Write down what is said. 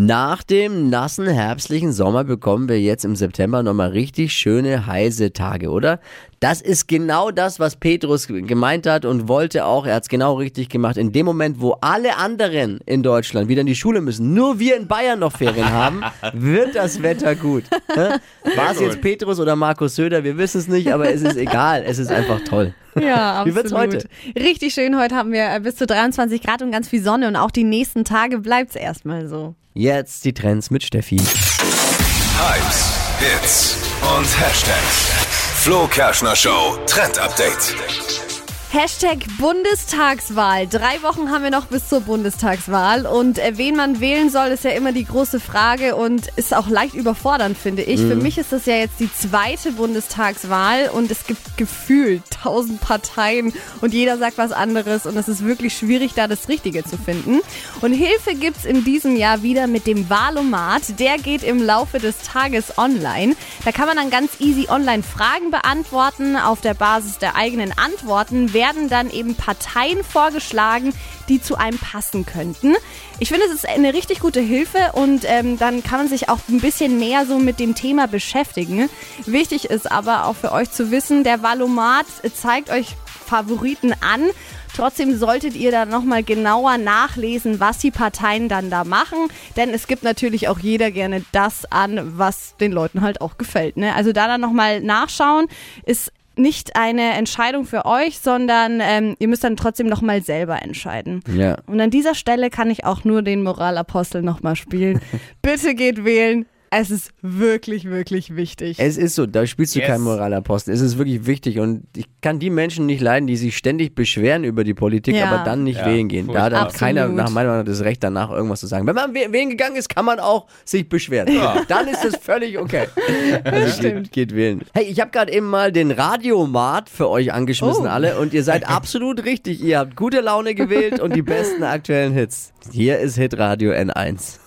Nach dem nassen herbstlichen Sommer bekommen wir jetzt im September nochmal richtig schöne heiße Tage, oder? Das ist genau das, was Petrus gemeint hat und wollte auch. Er hat es genau richtig gemacht. In dem Moment, wo alle anderen in Deutschland wieder in die Schule müssen, nur wir in Bayern noch Ferien haben, wird das Wetter gut. War es jetzt Petrus oder Markus Söder? Wir wissen es nicht, aber es ist egal. Es ist einfach toll. Ja, absolut. Wie wird's heute? Richtig schön. Heute haben wir äh, bis zu 23 Grad und ganz viel Sonne und auch die nächsten Tage bleibt es erstmal so. Jetzt die Trends mit Steffi. Hypes, Hits und Hashtags. Flo Kerschner Show Trend Update. Hashtag Bundestagswahl. Drei Wochen haben wir noch bis zur Bundestagswahl. Und äh, wen man wählen soll, ist ja immer die große Frage und ist auch leicht überfordernd, finde ich. Für mich ist das ja jetzt die zweite Bundestagswahl und es gibt gefühlt tausend Parteien und jeder sagt was anderes und es ist wirklich schwierig, da das Richtige zu finden. Und Hilfe gibt's in diesem Jahr wieder mit dem Wahlomat. Der geht im Laufe des Tages online. Da kann man dann ganz easy online Fragen beantworten. Auf der Basis der eigenen Antworten werden dann eben Parteien vorgeschlagen, die zu einem passen könnten. Ich finde, es ist eine richtig gute Hilfe und ähm, dann kann man sich auch ein bisschen mehr so mit dem Thema beschäftigen. Wichtig ist aber auch für euch zu wissen, der Valomat zeigt euch Favoriten an. Trotzdem solltet ihr da nochmal genauer nachlesen, was die Parteien dann da machen. Denn es gibt natürlich auch jeder gerne das an, was den Leuten halt auch gefällt. Ne? Also da dann nochmal nachschauen, ist nicht eine Entscheidung für euch, sondern ähm, ihr müsst dann trotzdem nochmal selber entscheiden. Ja. Und an dieser Stelle kann ich auch nur den Moralapostel nochmal spielen. Bitte geht wählen. Es ist wirklich, wirklich wichtig. Es ist so, da spielst du Yes. keinen Moralapostel. Es ist wirklich wichtig und ich kann die Menschen nicht leiden, die sich ständig beschweren über die Politik, Ja. aber dann nicht Ja, wählen gehen. Da hat keiner nach meiner Meinung das Recht danach irgendwas zu sagen. Wenn man wäh- wählen gegangen ist, kann man auch sich beschweren. Dann ist das völlig okay. Also geht, geht wählen. Hey, ich habe gerade eben mal den Radiomat für euch angeschmissen Oh. alle und ihr seid absolut richtig. Ihr habt gute Laune gewählt und die besten aktuellen Hits. Hier ist Hitradio N1.